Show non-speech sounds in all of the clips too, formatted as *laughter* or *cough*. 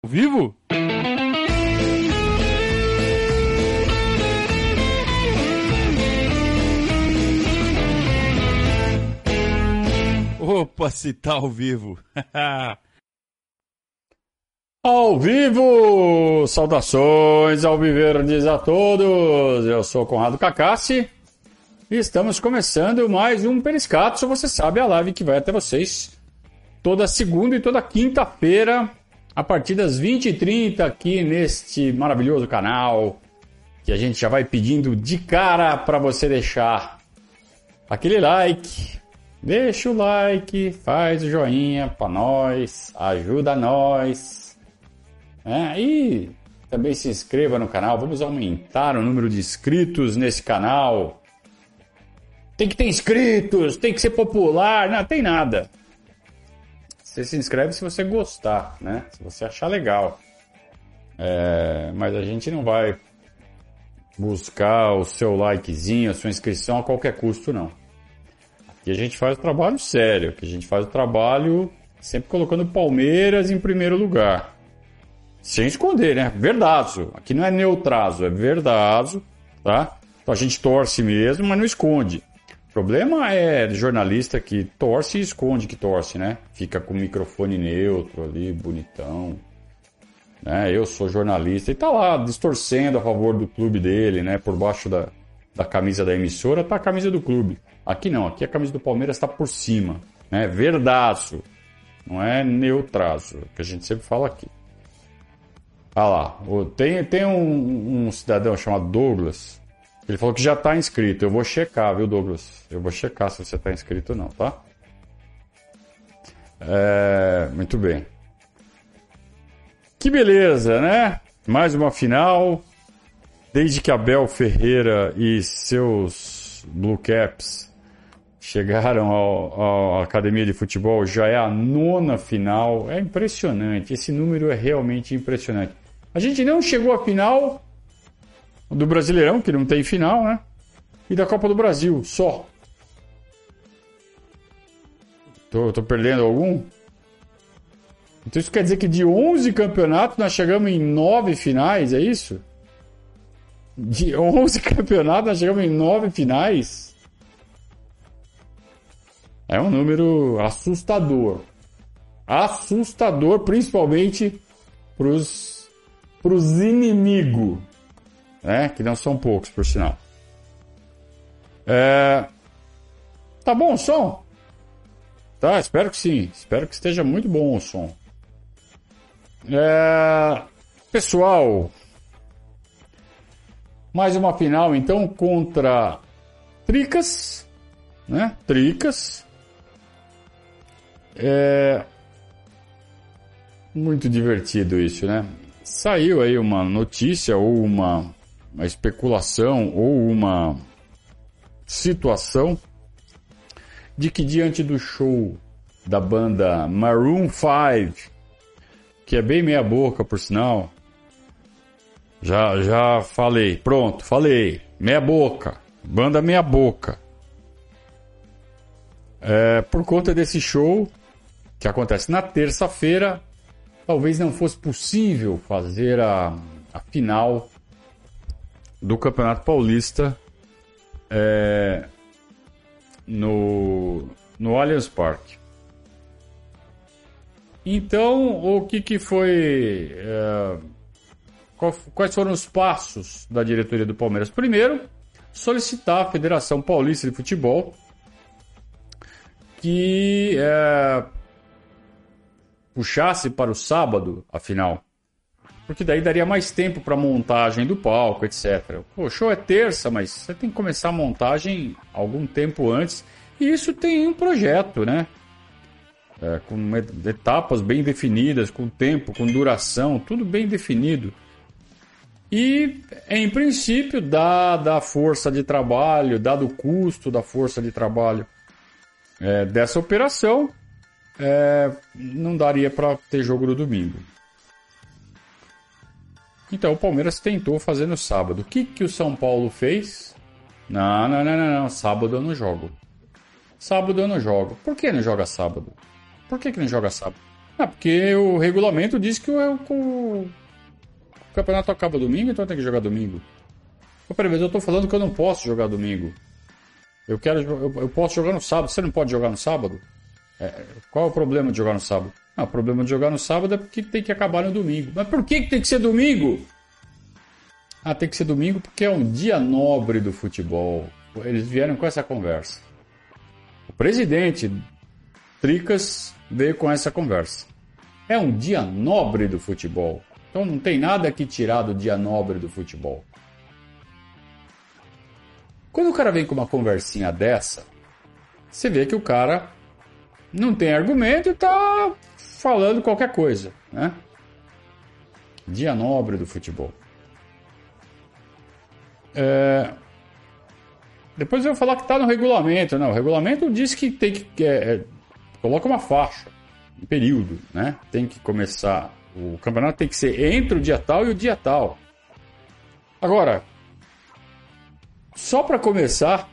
Ao vivo? Opa, se tá ao vivo. *laughs* ao vivo! Saudações ao Viverdes a todos! Eu sou Conrado Cacassi e estamos começando mais um Periscato. Você sabe a live que vai até vocês toda segunda e toda quinta-feira a partir das 20h30 aqui neste maravilhoso canal que a gente já vai pedindo de cara para você deixar aquele like, deixa o like, faz o joinha para nós, ajuda nós. É, e também se inscreva no canal, vamos aumentar o número de inscritos nesse canal. Tem que ter inscritos, tem que ser popular, não tem nada. Você se inscreve se você gostar, né? Se você achar legal. É, mas a gente não vai buscar o seu likezinho, a sua inscrição a qualquer custo, não. Aqui a gente faz o trabalho sério, aqui a gente faz o trabalho sempre colocando Palmeiras em primeiro lugar. Sem esconder, né? Verdazo. Aqui não é neutrazo, é verdazo, tá? Então a gente torce mesmo, mas não esconde. O problema é jornalista que torce e esconde que torce, né? Fica com o microfone neutro ali, bonitão. Né? Eu sou jornalista e tá lá distorcendo a favor do clube dele, né? Por baixo da, da camisa da emissora tá a camisa do clube. Aqui não, aqui a camisa do Palmeiras está por cima, né? Verdaço. Não é neutrazo, que a gente sempre fala aqui. Ah lá, tem, tem um, um cidadão chamado Douglas ele falou que já está inscrito. Eu vou checar, viu, Douglas? Eu vou checar se você está inscrito ou não, tá? É, muito bem. Que beleza, né? Mais uma final. Desde que Abel Ferreira e seus Blue Caps chegaram à academia de futebol, já é a nona final. É impressionante. Esse número é realmente impressionante. A gente não chegou à final do Brasileirão, que não tem final, né? E da Copa do Brasil, só. Tô, tô perdendo algum? Então isso quer dizer que de 11 campeonatos nós chegamos em 9 finais, é isso? De 11 *laughs* campeonatos nós chegamos em 9 finais? É um número assustador. Assustador, principalmente para os inimigos né? Que não são poucos, por sinal. É... Tá bom o som? Tá, espero que sim. Espero que esteja muito bom o som. É... Pessoal, mais uma final então contra Tricas, né? Tricas. É muito divertido isso, né? Saiu aí uma notícia ou uma uma especulação ou uma situação de que diante do show da banda Maroon 5, que é bem meia boca por sinal, já já falei, pronto, falei, meia boca, banda meia boca. É, por conta desse show que acontece na terça-feira, talvez não fosse possível fazer a, a final do Campeonato Paulista é, no, no Allianz Parque. Então, o que, que foi. É, quais foram os passos da diretoria do Palmeiras? Primeiro, solicitar à Federação Paulista de Futebol que é, puxasse para o sábado a final porque daí daria mais tempo para montagem do palco, etc. O show é terça, mas você tem que começar a montagem algum tempo antes. E isso tem um projeto, né? É, com etapas bem definidas, com tempo, com duração, tudo bem definido. E, em princípio, dada a força de trabalho, dado o custo da força de trabalho é, dessa operação, é, não daria para ter jogo no domingo. Então o Palmeiras tentou fazer no sábado. O que, que o São Paulo fez? Não, não, não, não, não. Sábado eu não jogo. Sábado eu não jogo. Por que não joga sábado? Por que, que não joga sábado? Ah, porque o regulamento diz que o, o, o campeonato acaba domingo, então tem que jogar domingo. Peraí, mas eu tô falando que eu não posso jogar domingo. Eu quero, eu, eu posso jogar no sábado. Você não pode jogar no sábado? É, qual é o problema de jogar no sábado? Ah, o problema de jogar no sábado é porque tem que acabar no domingo. Mas por que, que tem que ser domingo? Ah, tem que ser domingo porque é um dia nobre do futebol. Eles vieram com essa conversa. O presidente Tricas veio com essa conversa. É um dia nobre do futebol. Então não tem nada que tirar do dia nobre do futebol. Quando o cara vem com uma conversinha dessa, você vê que o cara não tem argumento e tá falando qualquer coisa, né? Dia nobre do futebol. É... Depois eu vou falar que está no regulamento. Não, o regulamento diz que tem que. É, é, coloca uma faixa, um período, né? Tem que começar. O campeonato tem que ser entre o dia tal e o dia tal. Agora, só para começar,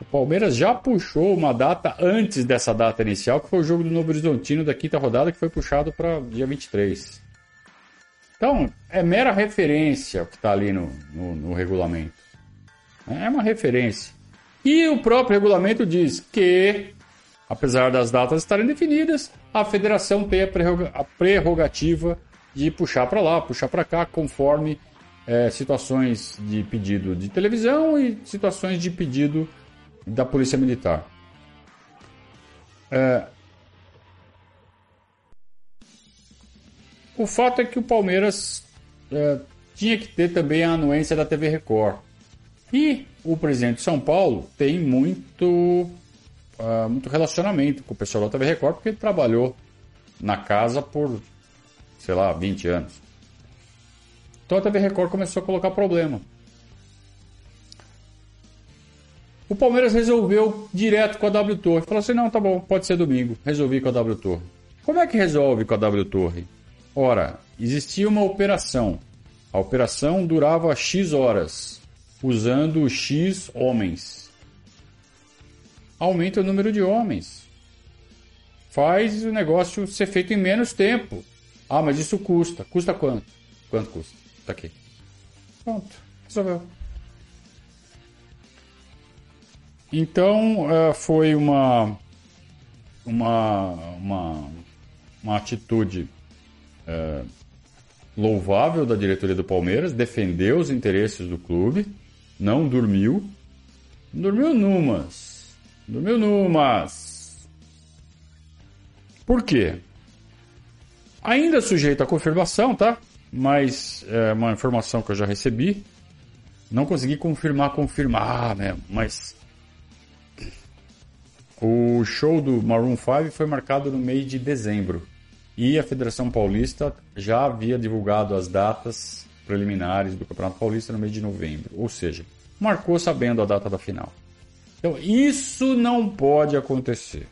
o Palmeiras já puxou uma data antes dessa data inicial, que foi o jogo do Novo Horizontino da quinta rodada, que foi puxado para dia 23. Então, é mera referência o que está ali no, no, no regulamento. É uma referência. E o próprio regulamento diz que, apesar das datas estarem definidas, a federação tem a prerrogativa de puxar para lá, puxar para cá, conforme é, situações de pedido de televisão e situações de pedido da Polícia Militar. É... O fato é que o Palmeiras é, tinha que ter também a anuência da TV Record. E o presidente de São Paulo tem muito, uh, muito relacionamento com o pessoal da TV Record, porque ele trabalhou na casa por, sei lá, 20 anos. Então a TV Record começou a colocar problema. O Palmeiras resolveu direto com a W Torre. Falou assim: não, tá bom, pode ser domingo. Resolvi com a W Torre. Como é que resolve com a W Torre? Ora, existia uma operação. A operação durava X horas usando X homens. Aumenta o número de homens. Faz o negócio ser feito em menos tempo. Ah, mas isso custa. Custa quanto? Quanto custa? Tá aqui. Pronto. Resolveu. Então, eh, foi uma, uma, uma, uma atitude é, louvável da diretoria do Palmeiras, defendeu os interesses do clube não dormiu. Dormiu numas. Dormiu numas. Por quê? Ainda sujeito à confirmação, tá? Mas é uma informação que eu já recebi. Não consegui confirmar, confirmar mesmo, mas o show do Maroon 5 foi marcado no mês de dezembro. E a Federação Paulista já havia divulgado as datas preliminares do Campeonato Paulista no mês de novembro. Ou seja, marcou sabendo a data da final. Então, isso não pode acontecer.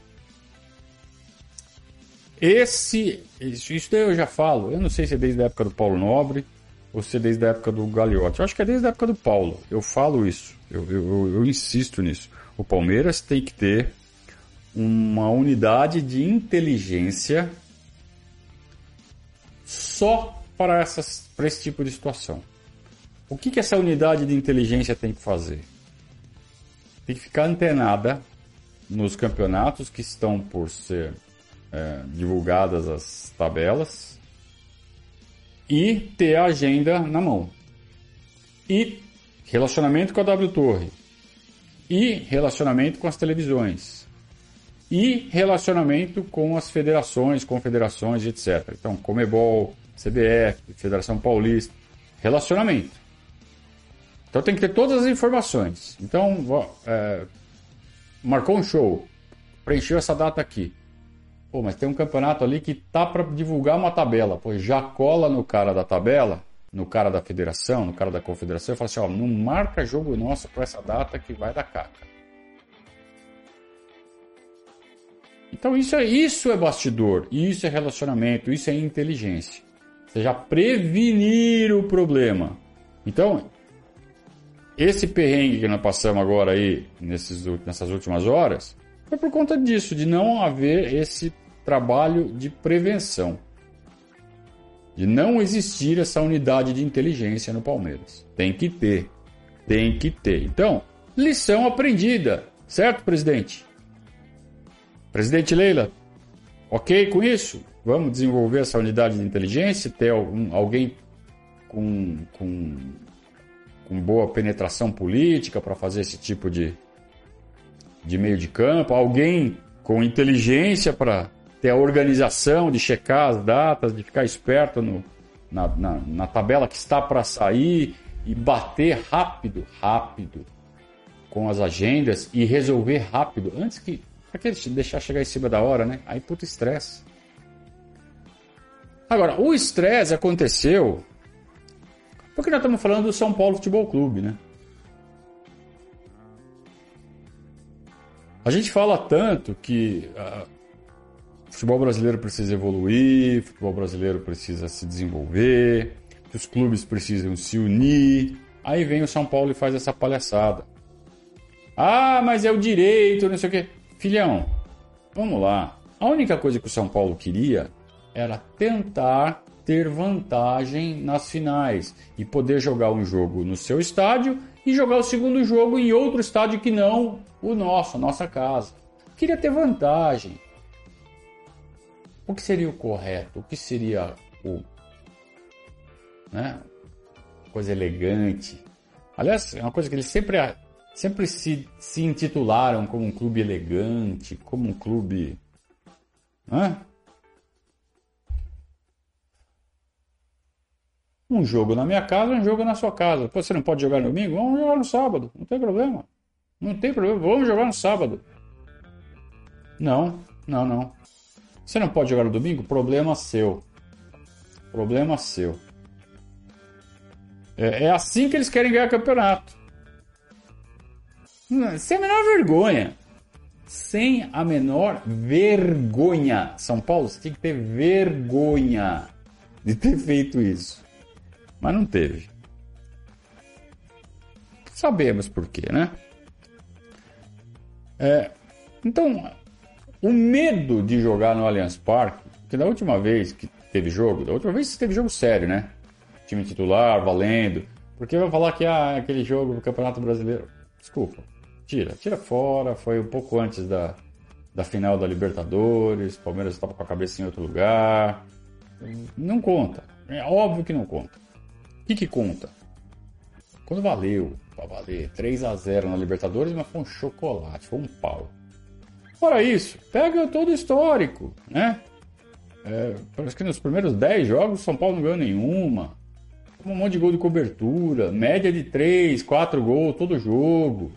Esse, isso, isso daí eu já falo, eu não sei se é desde a época do Paulo Nobre ou se é desde a época do Gagliotti. Eu acho que é desde a época do Paulo. Eu falo isso, eu, eu, eu insisto nisso. O Palmeiras tem que ter uma unidade de inteligência só para, essas, para esse tipo de situação. O que, que essa unidade de inteligência tem que fazer? Tem que ficar antenada nos campeonatos que estão por ser é, divulgadas as tabelas e ter a agenda na mão. E relacionamento com a W Torre. E relacionamento com as televisões. E relacionamento com as federações, confederações, etc. Então, Comebol, CBF, Federação Paulista. Relacionamento. Então tem que ter todas as informações. Então, é, marcou um show, preencheu essa data aqui. Pô, mas tem um campeonato ali que tá para divulgar uma tabela. Pô, já cola no cara da tabela, no cara da federação, no cara da confederação, e fala assim: ó, não marca jogo nosso para essa data que vai dar caca. Então isso é, isso é bastidor, isso é relacionamento, isso é inteligência. Você já prevenir o problema. Então, esse perrengue que nós passamos agora aí, nesses, nessas últimas horas, foi por conta disso, de não haver esse trabalho de prevenção. De não existir essa unidade de inteligência no Palmeiras. Tem que ter. Tem que ter. Então, lição aprendida. Certo, presidente? Presidente Leila, ok com isso? Vamos desenvolver essa unidade de inteligência, ter algum, alguém com, com, com boa penetração política para fazer esse tipo de, de meio de campo, alguém com inteligência para ter a organização de checar as datas, de ficar esperto no, na, na, na tabela que está para sair e bater rápido, rápido com as agendas e resolver rápido, antes que. Pra que deixar chegar em cima da hora, né? Aí puta estresse. Agora, o estresse aconteceu porque nós estamos falando do São Paulo Futebol Clube, né? A gente fala tanto que uh, o futebol brasileiro precisa evoluir, o futebol brasileiro precisa se desenvolver, que os clubes precisam se unir. Aí vem o São Paulo e faz essa palhaçada. Ah, mas é o direito, não sei o quê. Filhão, vamos lá. A única coisa que o São Paulo queria era tentar ter vantagem nas finais e poder jogar um jogo no seu estádio e jogar o segundo jogo em outro estádio que não o nosso, a nossa casa. Queria ter vantagem. O que seria o correto? O que seria o. Né? Coisa elegante. Aliás, é uma coisa que eles sempre, sempre se, se intitularam como um clube elegante, como um clube. Né? Um jogo na minha casa, um jogo na sua casa. Pô, você não pode jogar no domingo? Vamos jogar no sábado, não tem problema. Não tem problema, vamos jogar no sábado. Não, não, não. Você não pode jogar no domingo? Problema seu. Problema seu. É, é assim que eles querem ganhar campeonato. Sem a menor vergonha. Sem a menor vergonha. São Paulo, você tem que ter vergonha de ter feito isso. Mas não teve. Sabemos por quê, né? É, então, o medo de jogar no Allianz Parque, que da última vez que teve jogo, da última vez que teve jogo sério, né? Time titular, valendo. Porque vai falar que ah, aquele jogo do Campeonato Brasileiro. Desculpa, tira, tira fora. Foi um pouco antes da, da final da Libertadores. Palmeiras estava com a cabeça em outro lugar. Não conta. É óbvio que não conta. O que, que conta? Quando valeu, para valer 3 a 0 na Libertadores, mas foi um chocolate, foi um pau. Fora isso, pega todo o histórico, né? É, parece que nos primeiros 10 jogos o São Paulo não ganhou nenhuma. Um monte de gol de cobertura, média de 3, 4 gols todo jogo.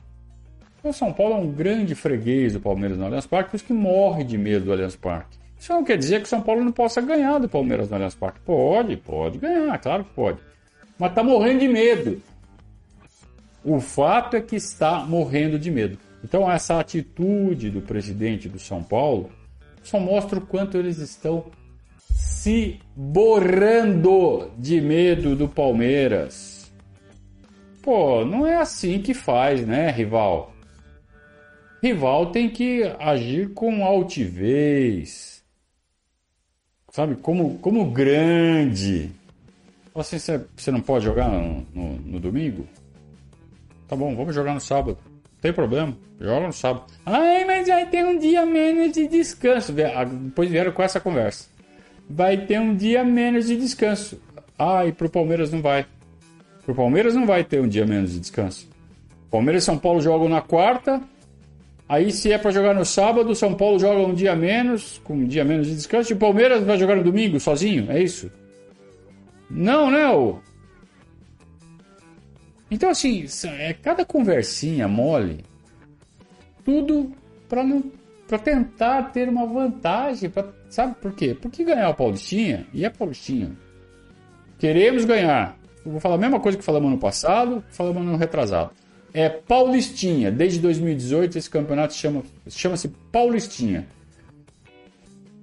O São Paulo é um grande freguês do Palmeiras no Allianz Parque, por isso que morre de medo do Allianz Parque. Isso não quer dizer que o São Paulo não possa ganhar do Palmeiras no Allianz Parque. Pode, pode ganhar, claro que pode mas está morrendo de medo. O fato é que está morrendo de medo. Então, essa atitude do presidente do São Paulo só mostra o quanto eles estão se borrando de medo do Palmeiras. Pô, não é assim que faz, né, rival? Rival tem que agir com altivez, sabe? Como, como grande. Assim, você não pode jogar no, no, no, domingo? Tá bom, vamos jogar no sábado. Não tem problema, joga no sábado. Ai, mas vai ter um dia menos de descanso. Depois vieram com essa conversa. Vai ter um dia menos de descanso. E pro Palmeiras não vai. Pro Palmeiras não vai ter um dia menos de descanso. Palmeiras e São Paulo jogam na quarta. Aí, se é para jogar no sábado, São Paulo joga um dia menos, com um dia menos de descanso. E o Palmeiras vai jogar no domingo sozinho? É isso? Não, né? O... Então, assim, é cada conversinha mole, tudo para não para tentar ter uma vantagem, pra, sabe por quê? Porque ganhar o Paulistinha, e é Paulistinha. Queremos ganhar. Eu vou falar a mesma coisa que falamos no passado, falamos no retrasado. É Paulistinha. Desde 2018 esse campeonato chama, chama-se Paulistinha.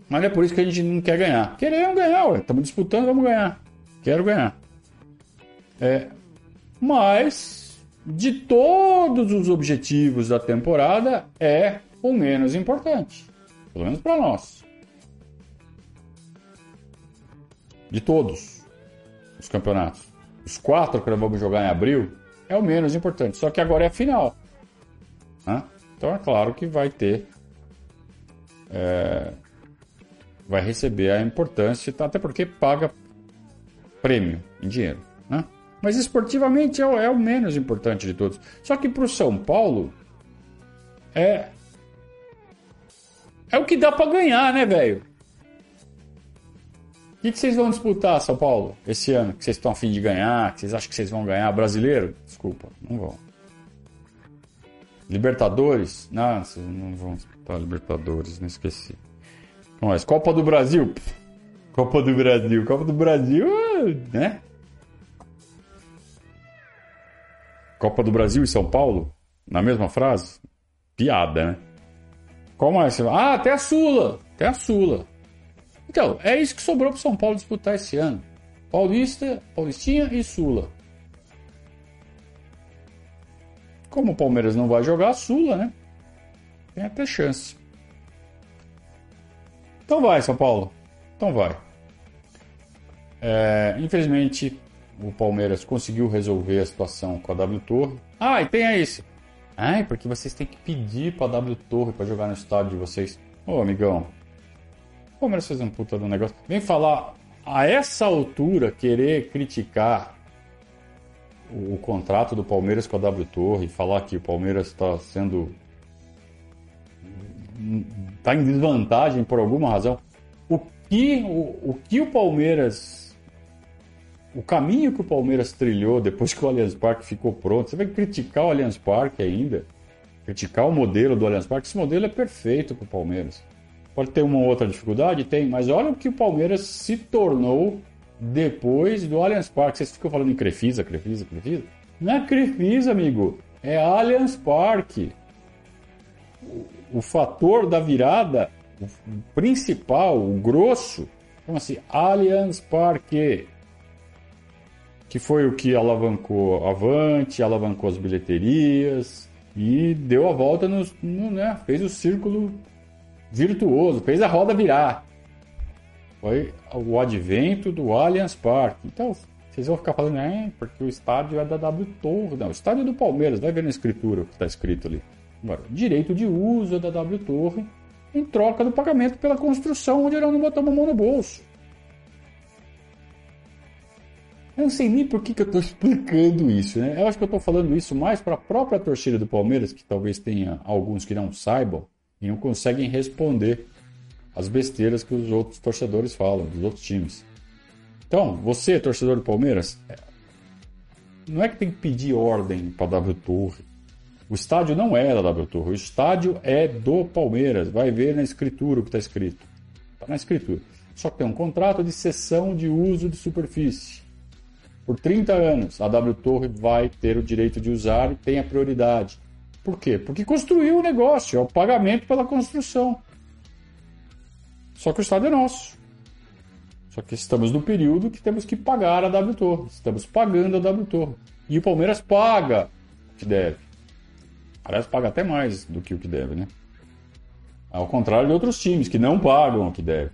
Mas é por isso que a gente não quer ganhar. Queremos ganhar, Estamos disputando, vamos ganhar. Quero ganhar. É, mas de todos os objetivos da temporada é o menos importante, pelo menos para nós. de todos os campeonatos. Os quatro que nós vamos jogar em abril é o menos importante. Só que agora é a final. Né? Então é claro que vai ter. É, vai receber a importância, até porque paga prêmio em dinheiro. Né? Mas esportivamente é o, é o menos importante de todos. Só que para o São Paulo é. É o que dá para ganhar, né, velho? Que, que vocês vão disputar, São Paulo, esse ano? Que vocês estão afim de ganhar? Que vocês acham que vocês vão ganhar? Brasileiro? Desculpa, não vão. Libertadores? Não, vocês não vão disputar Libertadores, não esqueci. Mas Copa do Brasil? Copa do Brasil, Copa do Brasil, né? Copa do Brasil e São Paulo, na mesma frase? Piada, né? Qual mais? Ah, até a Sula. Até a Sula. Então, é isso que sobrou para São Paulo disputar esse ano. Paulista, Paulistinha e Sula. Como o Palmeiras não vai jogar a Sula, né? Tem até chance. Então vai, São Paulo. Então vai. É, infelizmente, o Palmeiras conseguiu resolver a situação com a W Torre. Ah, e tem esse. É porque vocês têm que pedir pra W Torre para jogar no estádio de vocês. Ô, amigão. Palmeiras fez um puta do negócio. Vem falar a essa altura querer criticar o, o contrato do Palmeiras com a W Torre, falar que o Palmeiras está sendo está em desvantagem por alguma razão. O que o, o que o Palmeiras o caminho que o Palmeiras trilhou depois que o Allianz Parque ficou pronto, você vai criticar o Allianz Parque ainda? Criticar o modelo do Allianz Parque? Esse modelo é perfeito para o Palmeiras. Pode ter uma outra dificuldade? Tem, mas olha o que o Palmeiras se tornou depois do Allianz Parque. Vocês ficam falando em Crefisa, Crefisa, Crefisa? Não é Crefisa, amigo. É Allianz Parque. O, o fator da virada, o principal, o grosso, chama-se Allianz Parque que foi o que alavancou Avante, alavancou as bilheterias e deu a volta no, no né, fez o círculo virtuoso, fez a roda virar. Foi o advento do Allianz Parque. Então, vocês vão ficar falando, é, porque o estádio é da W Torre. Não, o estádio é do Palmeiras, vai ver na escritura o que está escrito ali. Agora, direito de uso é da W Torre em troca do pagamento pela construção, onde ele não botou a mão no bolso. Eu não sei nem por que, que eu estou *laughs* explicando isso, né? Eu acho que eu estou falando isso mais para a própria torcida do Palmeiras, que talvez tenha alguns que não saibam e não conseguem responder as besteiras que os outros torcedores falam, dos outros times. Então, você, torcedor do Palmeiras, é, não é que tem que pedir ordem para a W Torre. O estádio não é da W Torre, o estádio é do Palmeiras. Vai ver na escritura o que está escrito. Está na escritura. Só que tem um contrato de cessão de uso de superfície. Por 30 anos, a W Torre vai ter o direito de usar e tem a prioridade. Por quê? Porque construiu o negócio, é o pagamento pela construção. Só que o Estado é nosso. Só que estamos no período que temos que pagar a W Torre. Estamos pagando a W Torre. E o Palmeiras paga o que deve. Aliás, paga até mais do que o que deve, né? Ao contrário de outros times que não pagam o que deve.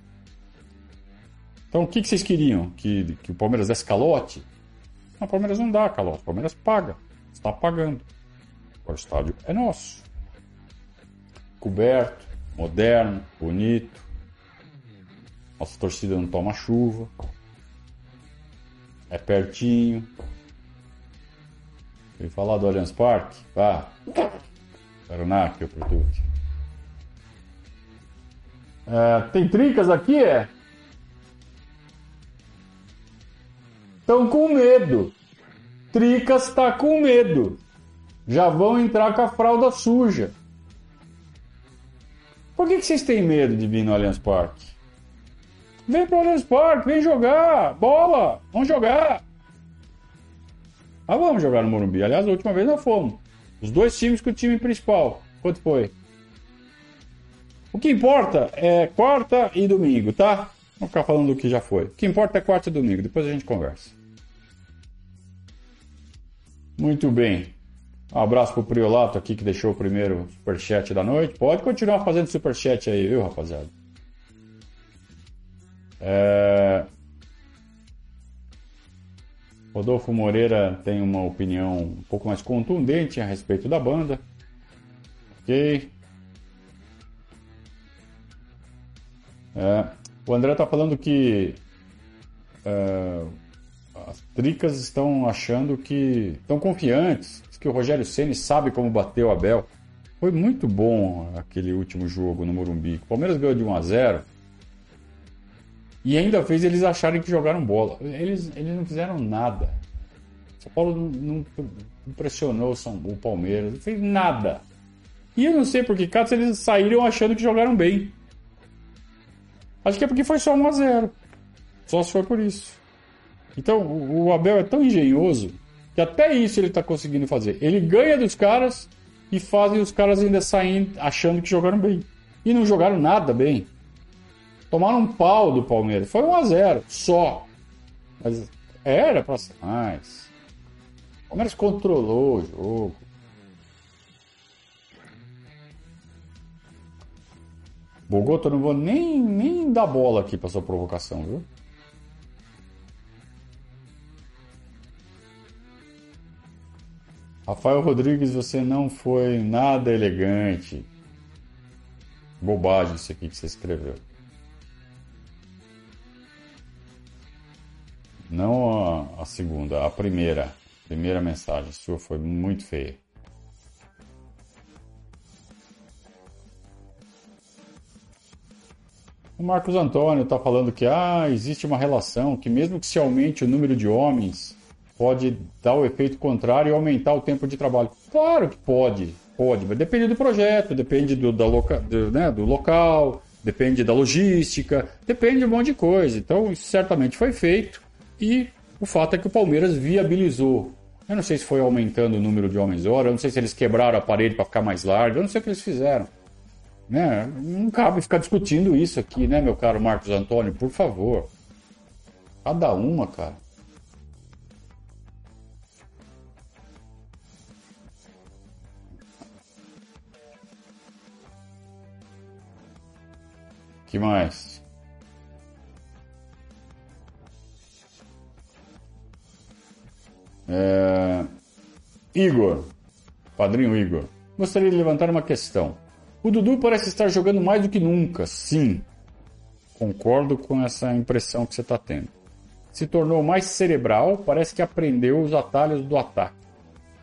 Então, o que, vocês queriam? Que, que o Palmeiras desse calote? o Palmeiras não dá calote, o Palmeiras paga. Está pagando. O estádio é nosso. Coberto, moderno, bonito. Nossa torcida não toma chuva. É pertinho. Quer falar do Allianz Parque? Vá. Tarunac, o produto. É, tem trincas aqui, é? Estão com medo. Tricas está com medo. Já vão entrar com a fralda suja. Por que, que vocês têm medo de vir no Allianz Parque? Vem pro Allianz Parque, vem jogar. Bola, vamos jogar. Ah, vamos jogar no Morumbi. Aliás, a última vez nós fomos. Os dois times com o time principal. Quanto foi? O que importa é quarta e domingo, tá? Vamos ficar falando do que já foi. O que importa é quarta e domingo. Depois a gente conversa. Muito bem. Um abraço pro Priolato aqui que deixou o primeiro superchat da noite. Pode continuar fazendo superchat aí, viu, rapaziada? É... Rodolfo Moreira tem uma opinião um pouco mais contundente a respeito da banda. Ok. É, o André está falando que é, as tricas estão achando que estão confiantes, que o Rogério Ceni sabe como bater o Abel. Foi muito bom aquele último jogo no Morumbi. O Palmeiras ganhou de 1 a 0 e ainda fez eles acharem que jogaram bola. Eles, eles não fizeram nada. São Paulo não, não pressionou o Palmeiras, não fez nada. E eu não sei por que caso eles saíram achando que jogaram bem. Acho que é porque foi só 1 a 0 Só se foi por isso. Então o Abel é tão engenhoso que até isso ele está conseguindo fazer. Ele ganha dos caras e fazem os caras ainda saírem achando que jogaram bem. E não jogaram nada bem. Tomaram um pau do Palmeiras. Foi 1 a 0 só. Mas era para ser mais. O Palmeiras controlou o jogo. Bogoto, eu não vou nem, nem dar bola aqui para sua provocação, viu? Rafael Rodrigues, você não foi nada elegante. Bobagem isso aqui que você escreveu. Não a, a segunda, a primeira. Primeira mensagem sua foi muito feia. O Marcos Antônio está falando que ah, existe uma relação que mesmo que se aumente o número de homens, pode dar o efeito contrário e aumentar o tempo de trabalho. Claro que pode, pode, mas depende do projeto, depende do, da loca, do, né, do local, depende da logística, depende de um monte de coisa. Então, isso certamente foi feito. E o fato é que o Palmeiras viabilizou. Eu não sei se foi aumentando o número de homens hora, eu não sei se eles quebraram a parede para ficar mais larga, eu não sei o que eles fizeram. Né? Não cabe ficar discutindo isso aqui, né, meu caro Marcos Antônio? Por favor. Cada uma, cara. Que mais? É... Igor, padrinho Igor, gostaria de levantar uma questão. O Dudu parece estar jogando mais do que nunca, sim. Concordo com essa impressão que você está tendo. Se tornou mais cerebral, parece que aprendeu os atalhos do ataque.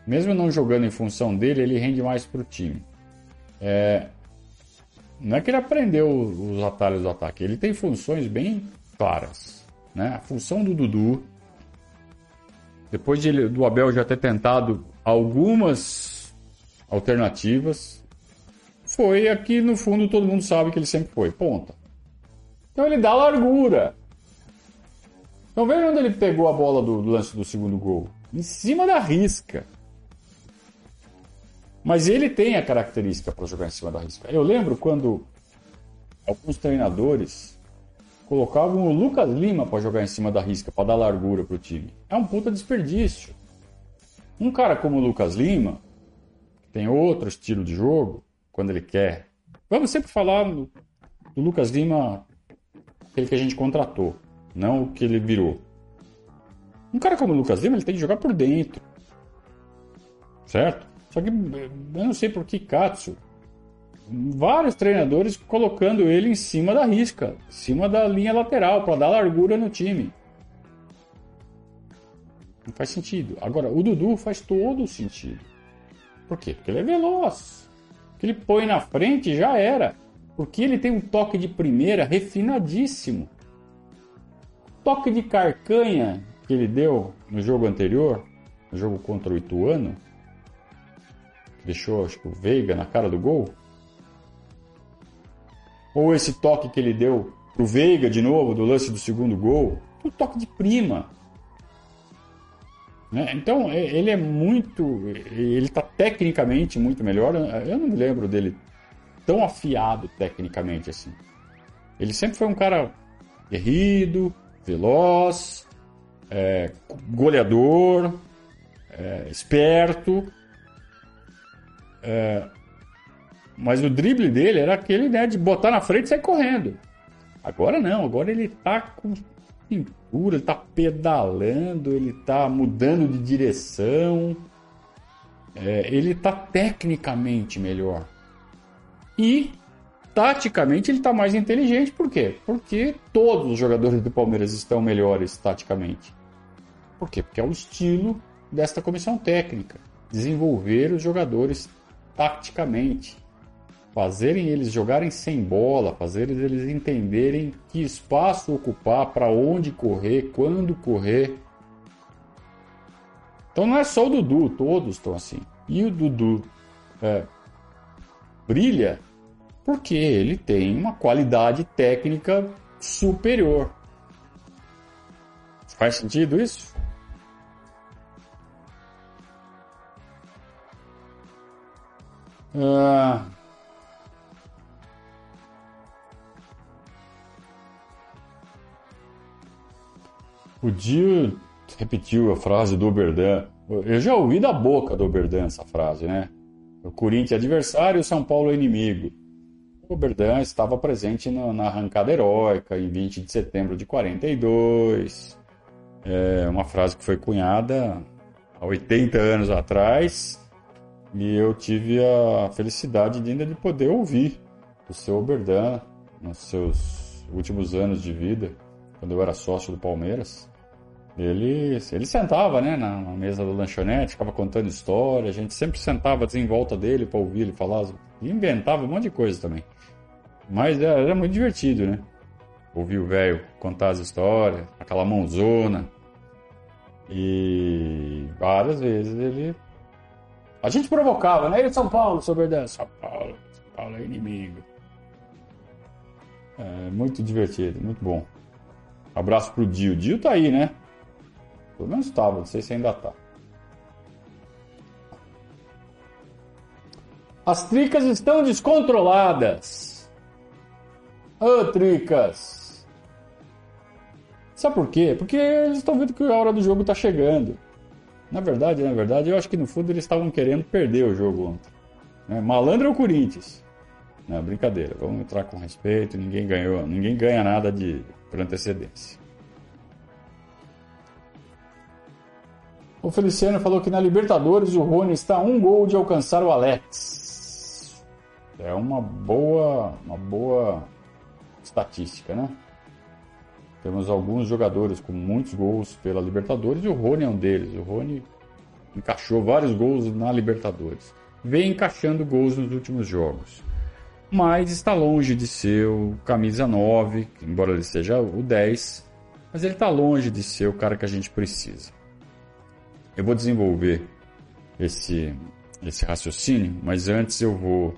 Mesmo não jogando em função dele, ele rende mais para o time. É... Não é que ele aprendeu os atalhos do ataque, ele tem funções bem claras. Né? A função do Dudu depois de, do Abel já ter tentado algumas alternativas, foi aqui no fundo todo mundo sabe que ele sempre foi, ponta. Então ele dá largura. Então veja onde ele pegou a bola do, do lance do segundo gol. Em cima da risca. Mas ele tem a característica para jogar em cima da risca. Eu lembro quando alguns treinadores colocavam o Lucas Lima para jogar em cima da risca, para dar largura pro time. É um puta desperdício. Um cara como o Lucas Lima, que tem outro estilo de jogo, quando ele quer. Vamos sempre falar do Lucas Lima, aquele que a gente contratou, não o que ele virou. Um cara como o Lucas Lima, ele tem que jogar por dentro. Certo? Só que eu não sei por que Katsu vários treinadores colocando ele em cima da risca, em cima da linha lateral, para dar largura no time. Não faz sentido. Agora, o Dudu faz todo o sentido. Por quê? Porque ele é veloz. O que ele põe na frente já era. Porque ele tem um toque de primeira refinadíssimo. O toque de carcanha que ele deu no jogo anterior, no jogo contra o Ituano, deixou acho que o Veiga na cara do gol, ou esse toque que ele deu pro Veiga de novo, do lance do segundo gol. Um toque de prima. Né? Então, ele é muito. Ele está tecnicamente muito melhor. Eu não me lembro dele tão afiado tecnicamente assim. Ele sempre foi um cara guerrido, veloz, é, goleador, é, esperto. É, mas o drible dele era aquele né, de botar na frente e sair correndo. Agora não, agora ele tá com pintura, ele está pedalando, ele está mudando de direção, é, ele está tecnicamente melhor. E taticamente ele está mais inteligente, por quê? Porque todos os jogadores do Palmeiras estão melhores taticamente. Por quê? Porque é o estilo desta comissão técnica desenvolver os jogadores taticamente fazerem eles jogarem sem bola, fazer eles entenderem que espaço ocupar, para onde correr, quando correr. Então não é só o Dudu, todos estão assim. E o Dudu é, brilha porque ele tem uma qualidade técnica superior. Faz sentido isso? Ah, O Dio repetiu a frase do Oberdan. Eu já ouvi da boca do Oberdan essa frase, né? O Corinthians é adversário, o São Paulo é inimigo. O Oberdan estava presente no, na arrancada heróica em 20 de setembro de 42. É uma frase que foi cunhada há 80 anos atrás e eu tive a felicidade de ainda de poder ouvir o seu Oberdan nos seus últimos anos de vida quando eu era sócio do Palmeiras, ele, ele sentava né, na, mesa da lanchonete, ficava contando história, a gente sempre sentava assim, em volta dele para ouvir ele falar, e inventava um monte de coisa também. Mas era, era muito divertido, né? Ouvir o velho contar as histórias, aquela mãozona. E várias vezes ele. A gente provocava, né? Ele é São Paulo, sobre São Paulo, São Paulo é inimigo. É muito divertido, muito bom. Abraço pro Dio. Dio tá aí, né? Pelo menos estava, não sei se ainda tá. As tricas estão descontroladas. Ô, oh, tricas! Sabe por quê? Porque eles estão vendo que a hora do jogo tá chegando. Na verdade, na verdade, eu acho que no fundo eles estavam querendo perder o jogo ontem. Né? Malandro é o Corinthians. Não, brincadeira. Vamos entrar com respeito. Ninguém ganhou, ninguém ganha nada de por antecedência. O Feliciano falou que na Libertadores o Rony está a um gol de alcançar o Alex. É uma boa, uma boa estatística, né? Temos alguns jogadores com muitos gols pela Libertadores e o Rony é um deles. O Rony encaixou vários gols na Libertadores. Vem encaixando gols nos últimos jogos mas está longe de ser o camisa 9, embora ele seja o 10, mas ele está longe de ser o cara que a gente precisa. Eu vou desenvolver esse, esse raciocínio, mas antes eu vou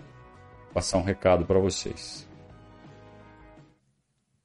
passar um recado para vocês.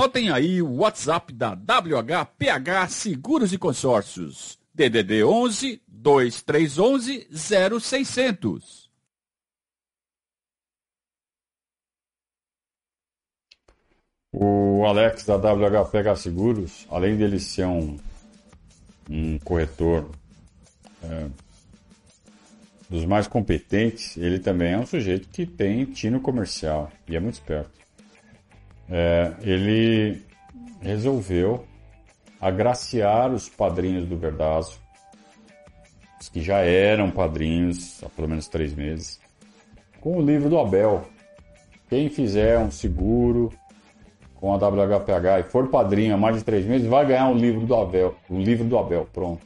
Notem aí o WhatsApp da WHPH Seguros e Consórcios. DDD 11 2311 0600. O Alex da WHPH Seguros, além dele ser um, um corretor é, dos mais competentes, ele também é um sujeito que tem tino comercial e é muito esperto. É, ele resolveu agraciar os padrinhos do Verdazo, os que já eram padrinhos há pelo menos três meses, com o livro do Abel. Quem fizer um seguro com a WHPH e for padrinho há mais de três meses, vai ganhar um livro do Abel. O livro do Abel, pronto.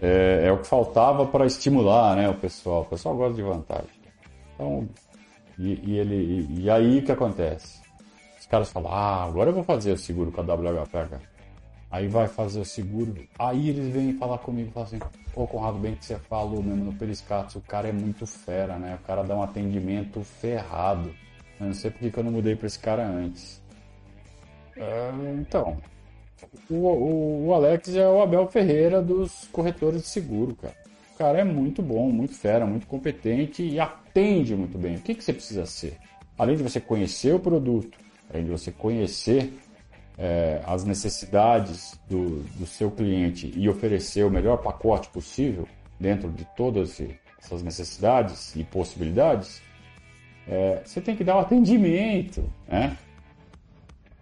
é, é o que faltava para estimular né, o pessoal. O pessoal gosta de vantagem. Então, e, e ele, e, e, aí o que acontece? Os caras falam, ah, agora eu vou fazer o seguro com a WHPH. Aí vai fazer o seguro, aí eles vêm falar comigo e falam assim, pô, Conrado, bem que você falou mesmo no Periscatos, o cara é muito fera, né? O cara dá um atendimento ferrado. Eu não sei por que eu não mudei para esse cara antes. É, então, o, o, o, Alex é o Abel Ferreira dos corretores de seguro, cara. O cara é muito bom, muito fera, muito competente e atende muito bem. O que, que você precisa ser? Além de você conhecer o produto, além de você conhecer é, as necessidades do, do seu cliente e oferecer o melhor pacote possível dentro de todas essas necessidades e possibilidades, é, você tem que dar o um atendimento, né?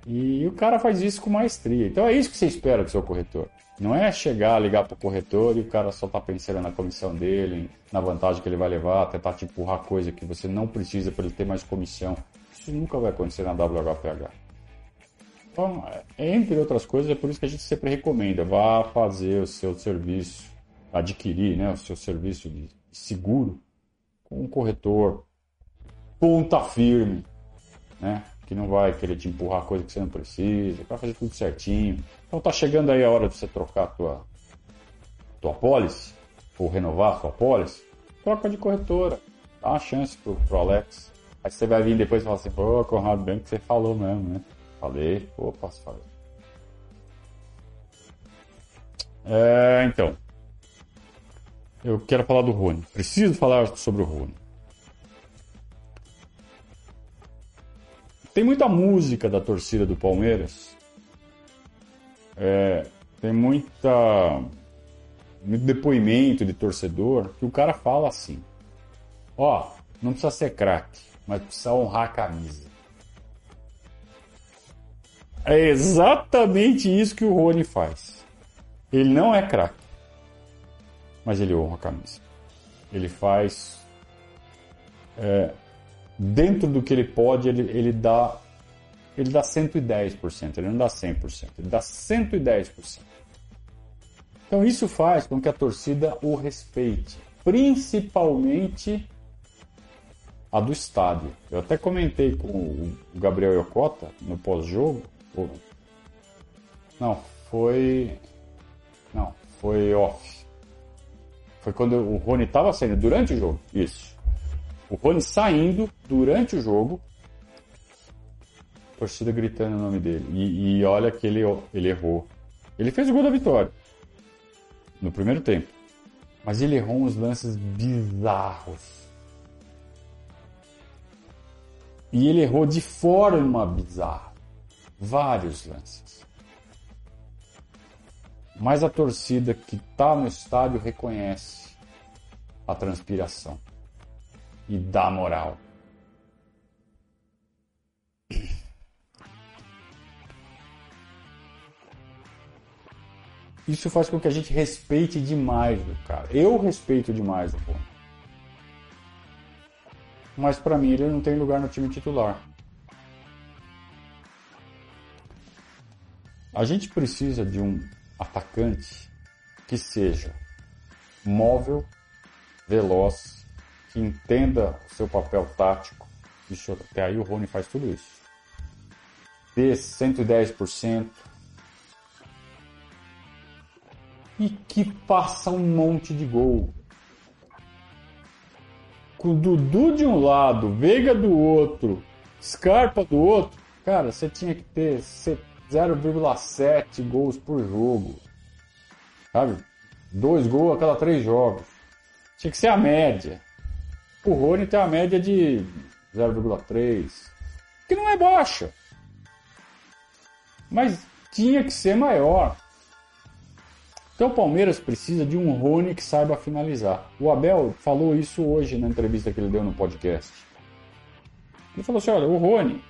E o cara faz isso com maestria. Então é isso que você espera do seu corretor. Não é chegar, ligar para o corretor e o cara só tá pensando na comissão dele, na vantagem que ele vai levar, tentar te empurrar coisa que você não precisa para ele ter mais comissão. Isso nunca vai acontecer na WHPH. Então, entre outras coisas, é por isso que a gente sempre recomenda, vá fazer o seu serviço, adquirir né, o seu serviço de seguro com um corretor ponta firme, né? Que não vai querer te empurrar coisa que você não precisa, vai fazer tudo certinho. Então tá chegando aí a hora de você trocar a tua, tua pólice, ou renovar a sua pólice, troca de corretora, dá uma chance pro, pro Alex. Aí você vai vir depois e falar assim, pô, Conrado, bem que você falou mesmo, né? Falei, pô, posso falar. É, então, eu quero falar do Rony. Preciso falar sobre o Rony. Tem muita música da torcida do Palmeiras. É, tem muita muito depoimento de torcedor que o cara fala assim: ó, não precisa ser craque, mas precisa honrar a camisa. É exatamente isso que o Rony faz. Ele não é craque, mas ele honra a camisa. Ele faz é, dentro do que ele pode, ele, ele dá ele dá 110%, ele não dá 100%, ele dá 110%. Então isso faz com que a torcida o respeite, principalmente a do estádio. Eu até comentei com o Gabriel Yokota no pós-jogo. Não, foi. Não, foi off. Foi quando o Rony estava saindo durante o jogo. Isso. O Rony saindo durante o jogo, torcida gritando o nome dele. E, e, olha que ele, ele errou. Ele fez o gol da vitória no primeiro tempo. Mas ele errou uns lances bizarros. E ele errou de forma bizarra. Vários lances. Mas a torcida que está no estádio reconhece a transpiração e dá moral. Isso faz com que a gente respeite demais o cara. Eu respeito demais o Rony. Mas para mim ele não tem lugar no time titular. A gente precisa de um atacante que seja móvel, veloz que entenda o seu papel tático. Bicho, até aí o Rony faz tudo isso. Dê 110%. E que passa um monte de gol. Com Dudu de um lado, Veiga do outro, Scarpa do outro. Cara, você tinha que ter 0,7 gols por jogo. Sabe? Dois gols a cada três jogos. Tinha que ser a média. O Rony tem uma média de 0,3, que não é baixa. Mas tinha que ser maior. Então o Palmeiras precisa de um Rony que saiba finalizar. O Abel falou isso hoje na entrevista que ele deu no podcast. Ele falou assim: olha, o Rony,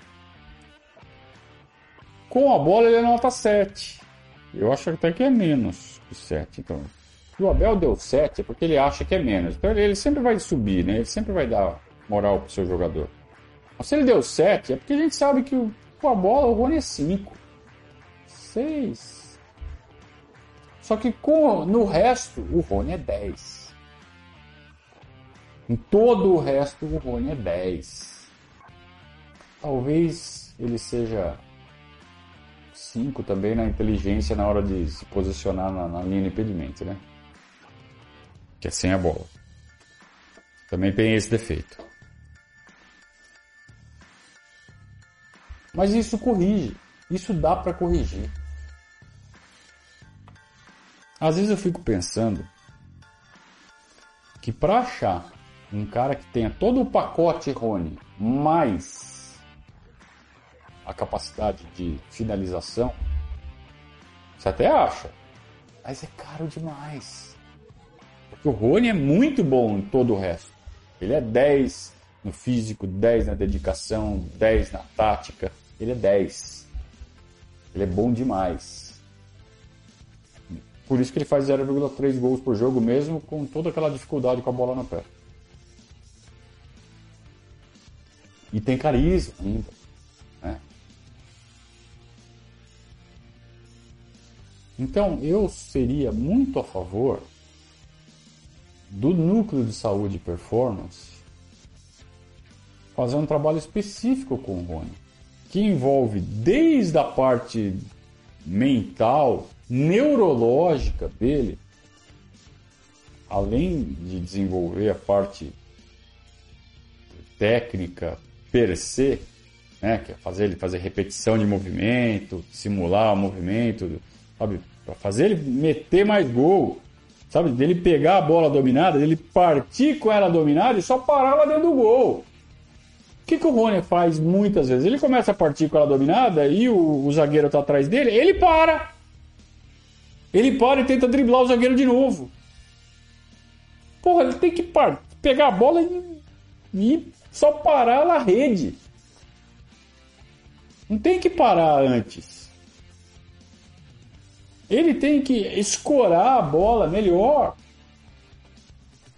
com a bola ele é nota 7. Eu acho até que é menos que 7. Então, se o Abel deu 7 é porque ele acha que é menos. Então ele sempre vai subir, né? Ele sempre vai dar moral pro seu jogador. Mas se ele deu 7 é porque a gente sabe que com a bola o Rony é 5. 6. Só que com, no resto, o Rony é 10. Em todo o resto, o Rony é 10. Talvez ele seja 5 também na inteligência na hora de se posicionar na, na linha de impedimento, né? Que é sem a bola. Também tem esse defeito. Mas isso corrige. Isso dá para corrigir. Às vezes eu fico pensando que para achar um cara que tenha todo o pacote Rony, mais a capacidade de finalização, você até acha, mas é caro demais. Porque o Rony é muito bom em todo o resto. Ele é 10 no físico, 10 na dedicação, 10 na tática. Ele é 10. Ele é bom demais. Por isso que ele faz 0,3 gols por jogo, mesmo com toda aquela dificuldade com a bola no pé. E tem carisma ainda. Né? Então, eu seria muito a favor do núcleo de saúde e performance fazer um trabalho específico com o Rony, que envolve desde a parte mental, neurológica dele, além de desenvolver a parte técnica per se, né, que é fazer ele fazer repetição de movimento, simular o movimento, sabe, para fazer ele meter mais gol, sabe, dele pegar a bola dominada, dele partir com ela dominada e só parar lá dentro do gol. O que, que o Rony faz muitas vezes? Ele começa a partir com ela dominada e o, o zagueiro está atrás dele, ele para. Ele para e tenta driblar o zagueiro de novo. Porra, ele tem que par pegar a bola e, e só parar na rede. Não tem que parar antes. Ele tem que escorar a bola melhor.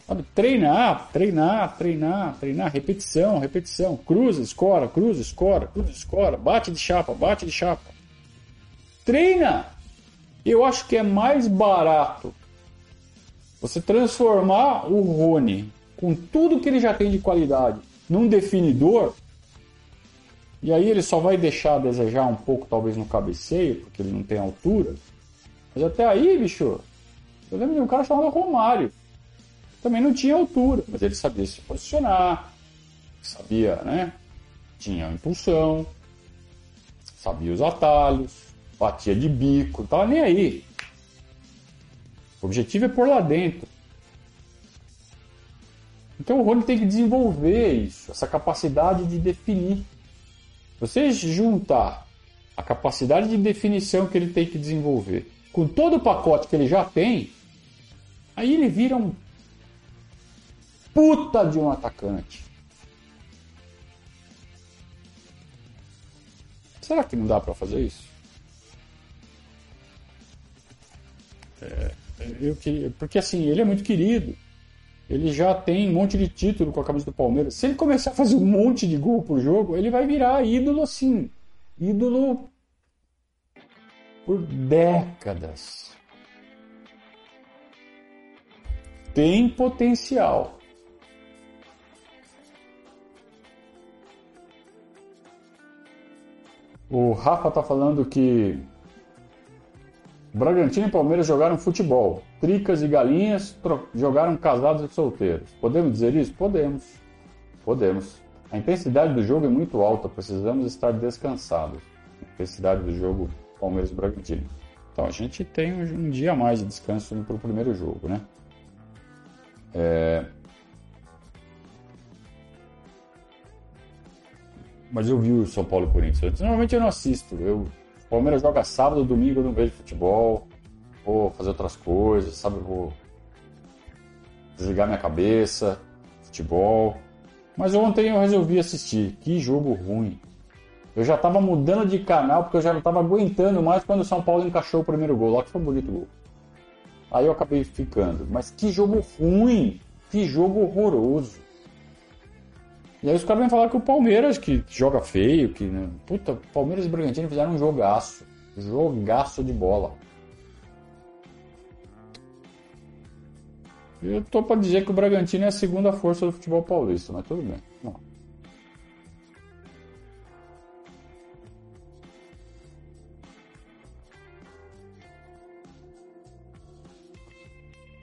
Sabe? Treinar, treinar, treinar, treinar, repetição, repetição, cruza, escora, cruza, escora, cruza, escora, bate de chapa, bate de chapa. Treina! Eu acho que é mais barato você transformar o Rony com tudo que ele já tem de qualidade num definidor. E aí ele só vai deixar a desejar um pouco, talvez, no cabeceio, porque ele não tem altura. Mas até aí, bicho, eu lembro de um cara chamado Romário também não tinha altura, mas ele sabia se posicionar, sabia, né? Tinha impulsão, sabia os atalhos, batia de bico, não tava nem aí. O objetivo é por lá dentro. Então o Rony tem que desenvolver isso, essa capacidade de definir. Você juntar a capacidade de definição que ele tem que desenvolver com todo o pacote que ele já tem, aí ele vira um puta de um atacante. Será que não dá para fazer isso? É, eu queria, porque assim, ele é muito querido. Ele já tem um monte de título com a camisa do Palmeiras. Se ele começar a fazer um monte de gol por jogo, ele vai virar ídolo assim. Ídolo por décadas. Tem potencial. O Rafa tá falando que Bragantino e Palmeiras jogaram futebol. Tricas e galinhas jogaram casados e solteiros. Podemos dizer isso? Podemos. Podemos. A intensidade do jogo é muito alta, precisamos estar descansados. A intensidade do jogo Palmeiras Bragantino. Então a gente tem um dia a mais de descanso para o primeiro jogo, né? É, mas eu vi o São Paulo e Corinthians. Normalmente eu não assisto. Eu, o Palmeiras joga sábado, domingo eu não vejo futebol. Vou fazer outras coisas, sabe? Vou desligar minha cabeça, futebol. Mas ontem eu resolvi assistir. Que jogo ruim. Eu já tava mudando de canal porque eu já não tava aguentando mais quando o São Paulo encaixou o primeiro gol. Lá que foi um bonito gol. Aí eu acabei ficando. Mas que jogo ruim! Que jogo horroroso! E aí os caras vêm falar que o Palmeiras, que joga feio, que. Né? Puta, Palmeiras e Bragantino fizeram um jogaço. Jogaço de bola. Eu tô para dizer que o Bragantino é a segunda força do futebol paulista, mas tudo bem. Não.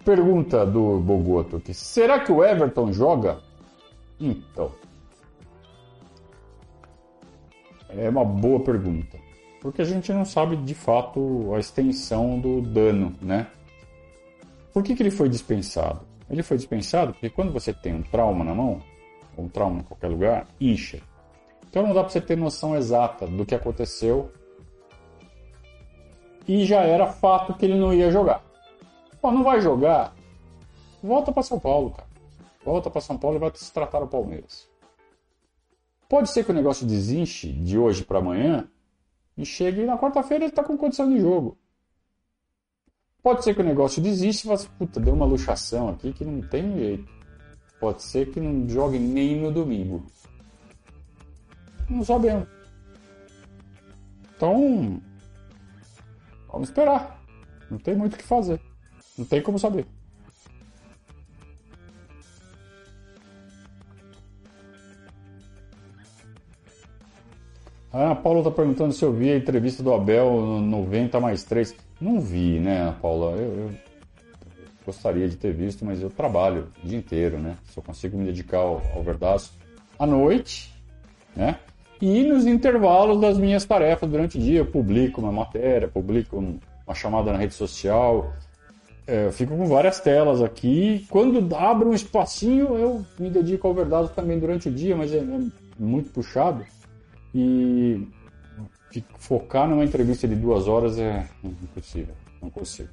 Pergunta do Bogoto aqui. Será que o Everton joga? Então. É uma boa pergunta. Porque a gente não sabe de fato a extensão do dano, né? Por que, que ele foi dispensado? Ele foi dispensado porque quando você tem um trauma na mão, ou um trauma em qualquer lugar, incha. Então não dá para você ter noção exata do que aconteceu. E já era fato que ele não ia jogar. Pô, não vai jogar? Volta para São Paulo, cara. Volta para São Paulo e vai se tratar o Palmeiras. Pode ser que o negócio desinche de hoje para amanhã e chegue na quarta-feira ele está com condição de jogo. Pode ser que o negócio desiste e você, puta, deu uma luxação aqui que não tem jeito. Pode ser que não jogue nem no domingo. Não sabemos. Então, vamos esperar. Não tem muito o que fazer. Não tem como saber. Ah, a Paula está perguntando se eu vi a entrevista do Abel no 90 mais 3. Não vi, né, Paula? Eu, eu, gostaria de ter visto, mas eu trabalho o dia inteiro, né? Só consigo me dedicar ao, ao verdaço à noite, né? E nos intervalos das minhas tarefas durante o dia, eu publico uma matéria, publico uma chamada na rede social, é, eu fico com várias telas aqui. Quando abro um espacinho, eu me dedico ao verdade também durante o dia, mas é, é muito puxado. E focar numa entrevista de duas horas é impossível, não consigo.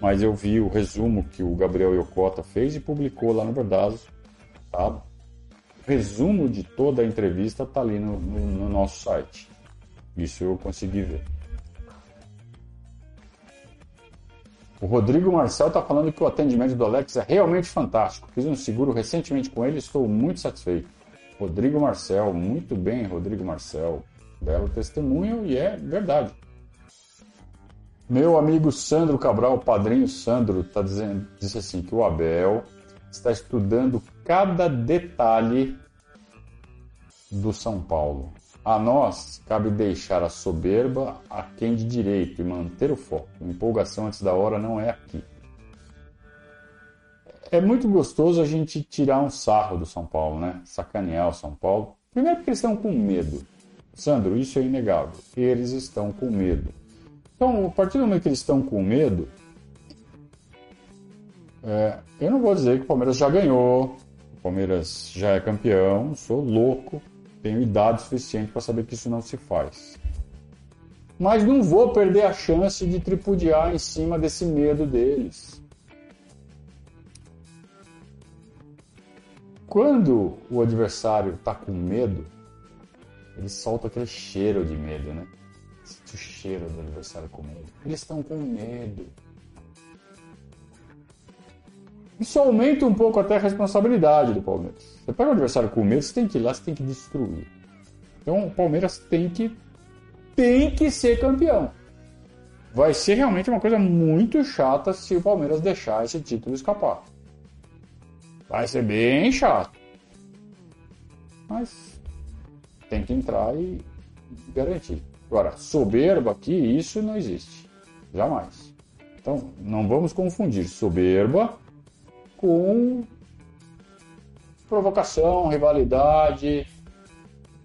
Mas eu vi o resumo que o Gabriel Yokota fez e publicou lá no Verdade. Tá? O resumo de toda a entrevista está ali no, no, no nosso site. Isso eu consegui ver. O Rodrigo Marcel está falando que o atendimento do Alex é realmente fantástico. Fiz um seguro recentemente com ele e estou muito satisfeito. Rodrigo Marcel, muito bem, Rodrigo Marcel. Belo testemunho e é verdade. Meu amigo Sandro Cabral, padrinho Sandro, tá dizendo, disse assim que o Abel está estudando cada detalhe do São Paulo. A nós cabe deixar a soberba a quem de direito e manter o foco. Empolgação antes da hora não é aqui. É muito gostoso a gente tirar um sarro do São Paulo, né? Sacanear o São Paulo. Primeiro porque eles estão com medo. Sandro, isso é inegável. Eles estão com medo. Então, a partir do momento que eles estão com medo, é, eu não vou dizer que o Palmeiras já ganhou, o Palmeiras já é campeão, sou louco tenho idade suficiente para saber que isso não se faz. Mas não vou perder a chance de tripudiar em cima desse medo deles. Quando o adversário está com medo, ele solta aquele cheiro de medo, né? O cheiro do adversário com medo. Eles estão com medo. Isso aumenta um pouco até a responsabilidade do Palmeiras. Você pega o adversário com medo, você tem que ir lá, você tem que destruir. Então o Palmeiras tem que tem que ser campeão. Vai ser realmente uma coisa muito chata se o Palmeiras deixar esse título escapar. Vai ser bem chato. Mas tem que entrar e garantir. Agora, soberba aqui, isso não existe. Jamais. Então, não vamos confundir soberba com provocação, rivalidade.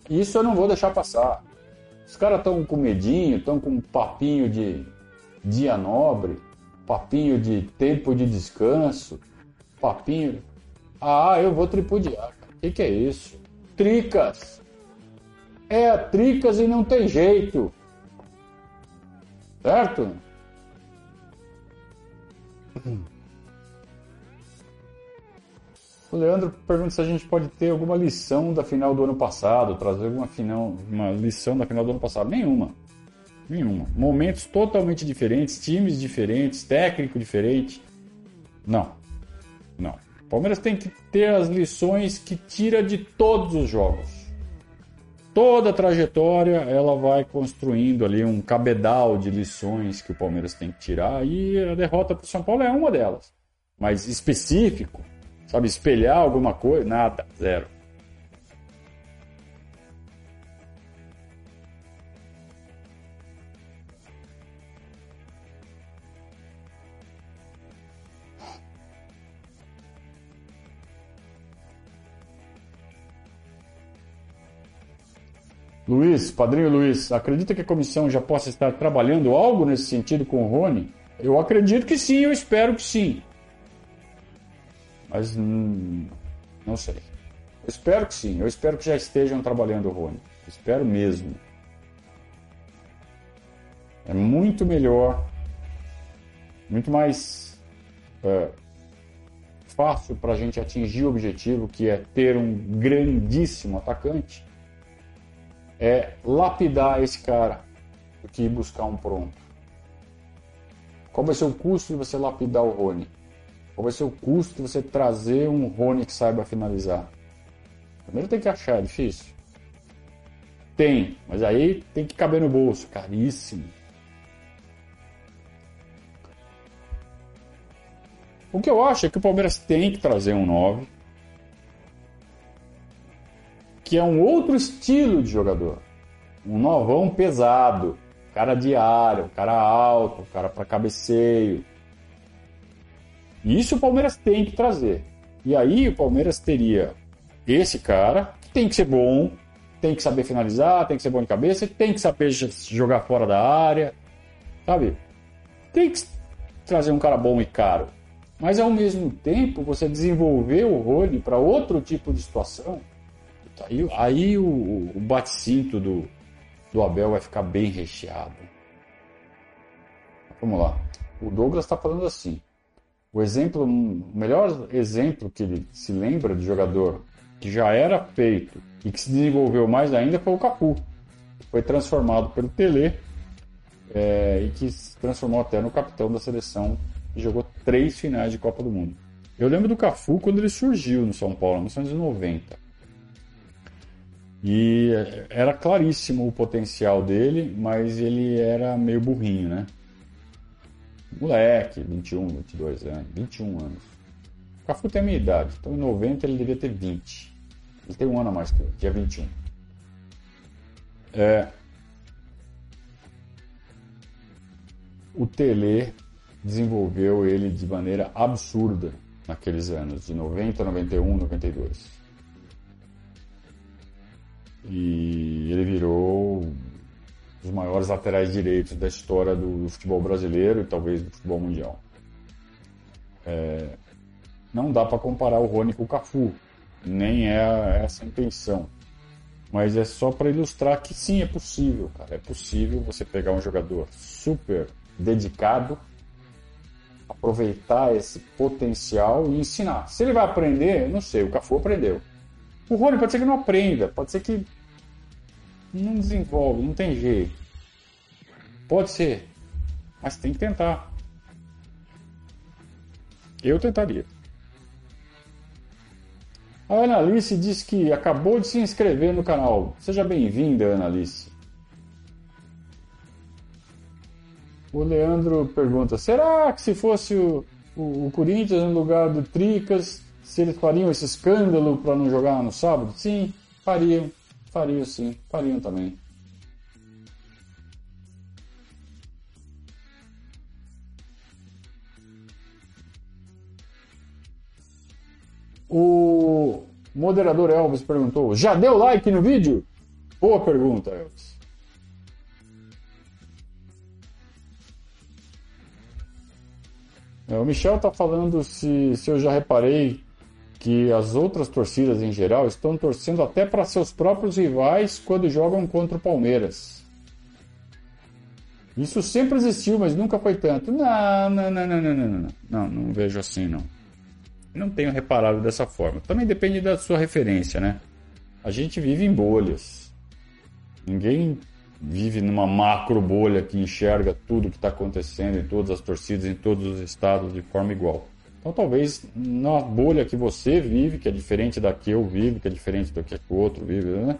Isso eu não vou deixar passar. Os caras estão com medinho, estão com papinho de dia nobre, papinho de tempo de descanso, papinho. Ah, eu vou tripudiar. O que, que é isso? Tricas. É tricas e não tem jeito. Certo? O Leandro pergunta se a gente pode ter alguma lição da final do ano passado, trazer alguma final, uma lição da final do ano passado. Nenhuma. Nenhuma. Momentos totalmente diferentes, times diferentes, técnico diferente. Não. Não. O Palmeiras tem que ter as lições que tira de todos os jogos. Toda a trajetória ela vai construindo ali um cabedal de lições que o Palmeiras tem que tirar e a derrota para o São Paulo é uma delas. mais específico, sabe, espelhar alguma coisa, nada, zero. Luiz, padrinho Luiz, acredita que a comissão já possa estar trabalhando algo nesse sentido com o Rony? Eu acredito que sim, eu espero que sim. Mas hum, não sei. Eu espero que sim, eu espero que já estejam trabalhando o Rony. espero mesmo. É muito melhor, muito mais é, fácil para a gente atingir o objetivo que é ter um grandíssimo atacante é lapidar esse cara do que buscar um pronto. Qual vai ser o custo de você lapidar o Rony? Qual vai ser o custo de você trazer um Rony que saiba finalizar? Primeiro tem que achar, é difícil. Tem, mas aí tem que caber no bolso, caríssimo. O que eu acho é que o Palmeiras tem que trazer um 9 que é um outro estilo de jogador. Um novão pesado, cara de área, cara alto, cara para cabeceio. Isso o Palmeiras tem que trazer. E aí o Palmeiras teria esse cara, que tem que ser bom, tem que saber finalizar, tem que ser bom de cabeça, tem que saber jogar fora da área, sabe? Tem que trazer um cara bom e caro. Mas ao mesmo tempo, você desenvolver o Rony para outro tipo de situação Aí, aí o, o bate-cinto do, do Abel vai ficar bem recheado. Vamos lá. O Douglas está falando assim. O exemplo, o melhor exemplo que ele se lembra de jogador que já era feito e que se desenvolveu mais ainda foi o Capu. Foi transformado pelo Tele é, e que se transformou até no capitão da seleção e jogou três finais de Copa do Mundo. Eu lembro do Cafu quando ele surgiu no São Paulo, em 1990. E era claríssimo o potencial dele, mas ele era meio burrinho, né? Moleque, 21, 22 anos, 21 anos. O Cafu tem a minha idade, então em 90 ele devia ter 20. Ele tem um ano a mais que eu, dia 21. É, o Tele desenvolveu ele de maneira absurda naqueles anos, de 90, 91, 92. E ele virou um maiores laterais direitos da história do, futebol brasileiro e talvez do futebol mundial. É, não dá para comparar o Rony com o Cafu, nem é essa a intenção. Mas é só para ilustrar que sim, é possível, cara. É possível você pegar um jogador super dedicado, aproveitar esse potencial e ensinar. Se ele vai aprender, não sei, o Cafu aprendeu. O Rony pode ser que não aprenda, pode ser que não desenvolve, não tem jeito. Pode ser, mas tem que tentar. Eu tentaria. A Ana Alice disse que acabou de se inscrever no canal. Seja bem-vinda, Ana Alice. O Leandro pergunta: será que se fosse o, o, o Corinthians no lugar do Tricas, se eles fariam esse escândalo para não jogar no sábado? Sim, fariam. Fariam sim, fariam também. O moderador Elvis perguntou: Já deu like no vídeo? Boa pergunta, Elvis. É, o Michel está falando se, se eu já reparei que as outras torcidas em geral estão torcendo até para seus próprios rivais quando jogam contra o Palmeiras. Isso sempre existiu, mas nunca foi tanto. Não, não, não, não, não, não, não, não, não vejo assim não. Não tenho reparado dessa forma. Também depende da sua referência, né? A gente vive em bolhas. Ninguém vive numa macro bolha que enxerga tudo que está acontecendo em todas as torcidas, em todos os estados de forma igual. Então, talvez na bolha que você vive, que é diferente da que eu vivo, que é diferente do que o outro vive, né?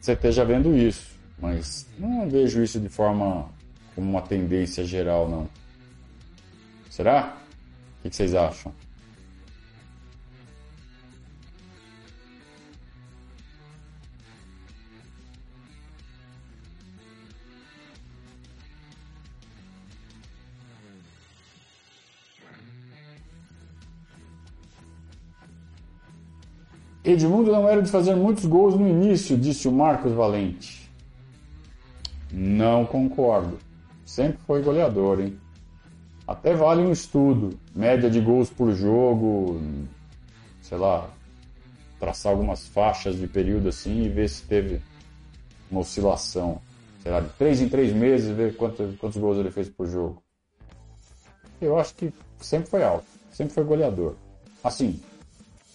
você esteja vendo isso. Mas não vejo isso de forma como uma tendência geral, não. Será? que, que vocês acham? Edmundo não era de fazer muitos gols no início, disse o Marcos Valente. Não concordo. Sempre foi goleador, hein? Até vale um estudo. Média de gols por jogo, sei lá, traçar algumas faixas de período assim e ver se teve uma oscilação. Sei lá, de três em três meses, ver quantos, quantos gols ele fez por jogo. Eu acho que sempre foi alto, sempre foi goleador. Assim,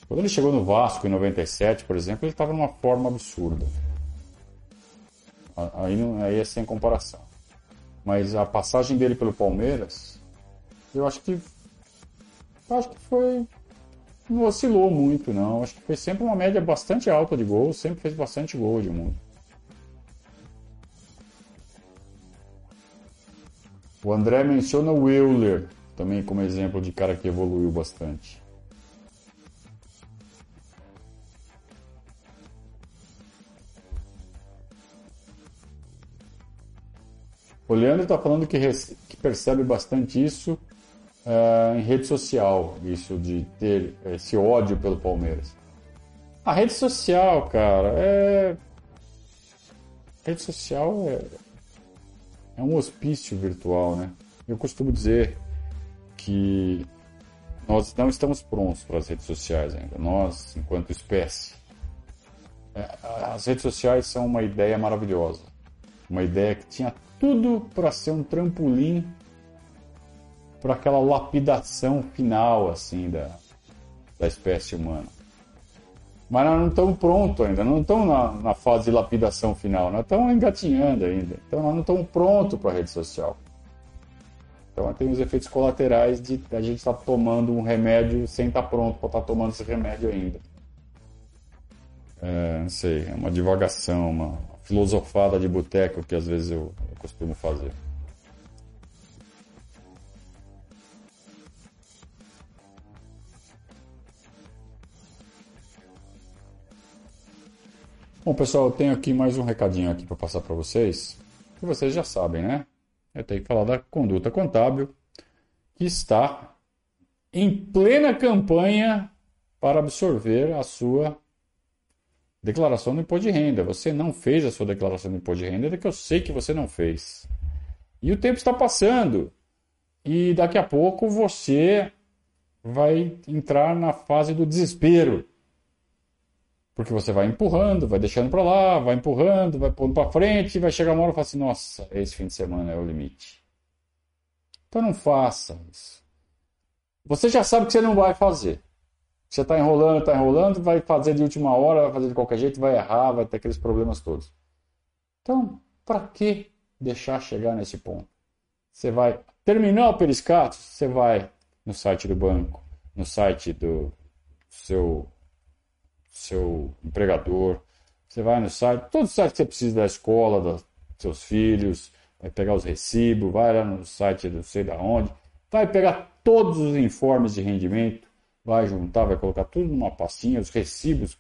quando ele chegou no Vasco em 97, por exemplo, ele estava numa forma absurda. Aí, aí é sem comparação. Mas a passagem dele pelo Palmeiras, eu acho que. Eu acho que foi. Não oscilou muito, não. Acho que foi sempre uma média bastante alta de gols, sempre fez bastante gol de mundo. O André menciona o Euler também como exemplo de cara que evoluiu bastante. O Leandro está falando que, que, percebe bastante isso uh, em rede social, isso de ter esse ódio pelo Palmeiras. A rede social, cara, é. rede social é, é um hospício virtual, né? Eu costumo dizer que nós não estamos prontos para as redes sociais ainda, nós, enquanto espécie. É, as redes sociais são uma ideia maravilhosa, uma ideia que tinha tudo para ser um trampolim para aquela lapidação final assim da, da espécie humana. Mas nós não estamos prontos ainda, não estamos na, na, fase de lapidação final, nós estamos engatinhando ainda. Então nós não estamos prontos para a rede social. Então tem os efeitos colaterais de a gente estar tá tomando um remédio sem estar tá pronto para estar tá tomando esse remédio ainda. É, não sei, é uma divagação, uma filosofada de boteco que às vezes eu, eu costumo fazer. Bom, pessoal, eu tenho aqui mais um recadinho aqui para passar para vocês, que vocês já sabem, né? Eu tenho que falar da conduta contábil, que está em plena campanha para absorver a sua Declaração do imposto de renda. Você não fez a sua declaração do imposto de renda, é que eu sei que você não fez. E o tempo está passando. E daqui a pouco você vai entrar na fase do desespero. Porque você vai empurrando, vai deixando para lá, vai empurrando, vai pondo para frente, vai chegar uma hora e falar assim: nossa, esse fim de semana é o limite. Então não faça isso. Você já sabe que você não vai fazer. Você está enrolando, está enrolando, vai fazer de última hora, vai fazer de qualquer jeito, vai errar, vai ter aqueles problemas todos. Então, para que deixar chegar nesse ponto? Você vai terminar o periscato, você vai no site do banco, no site do seu seu empregador, você vai no site, todo site que você precisa da escola, dos seus filhos, vai pegar os recibos, vai lá no site do sei da onde, vai pegar todos os informes de rendimento, vai juntar, vai colocar tudo numa pastinha, os recibos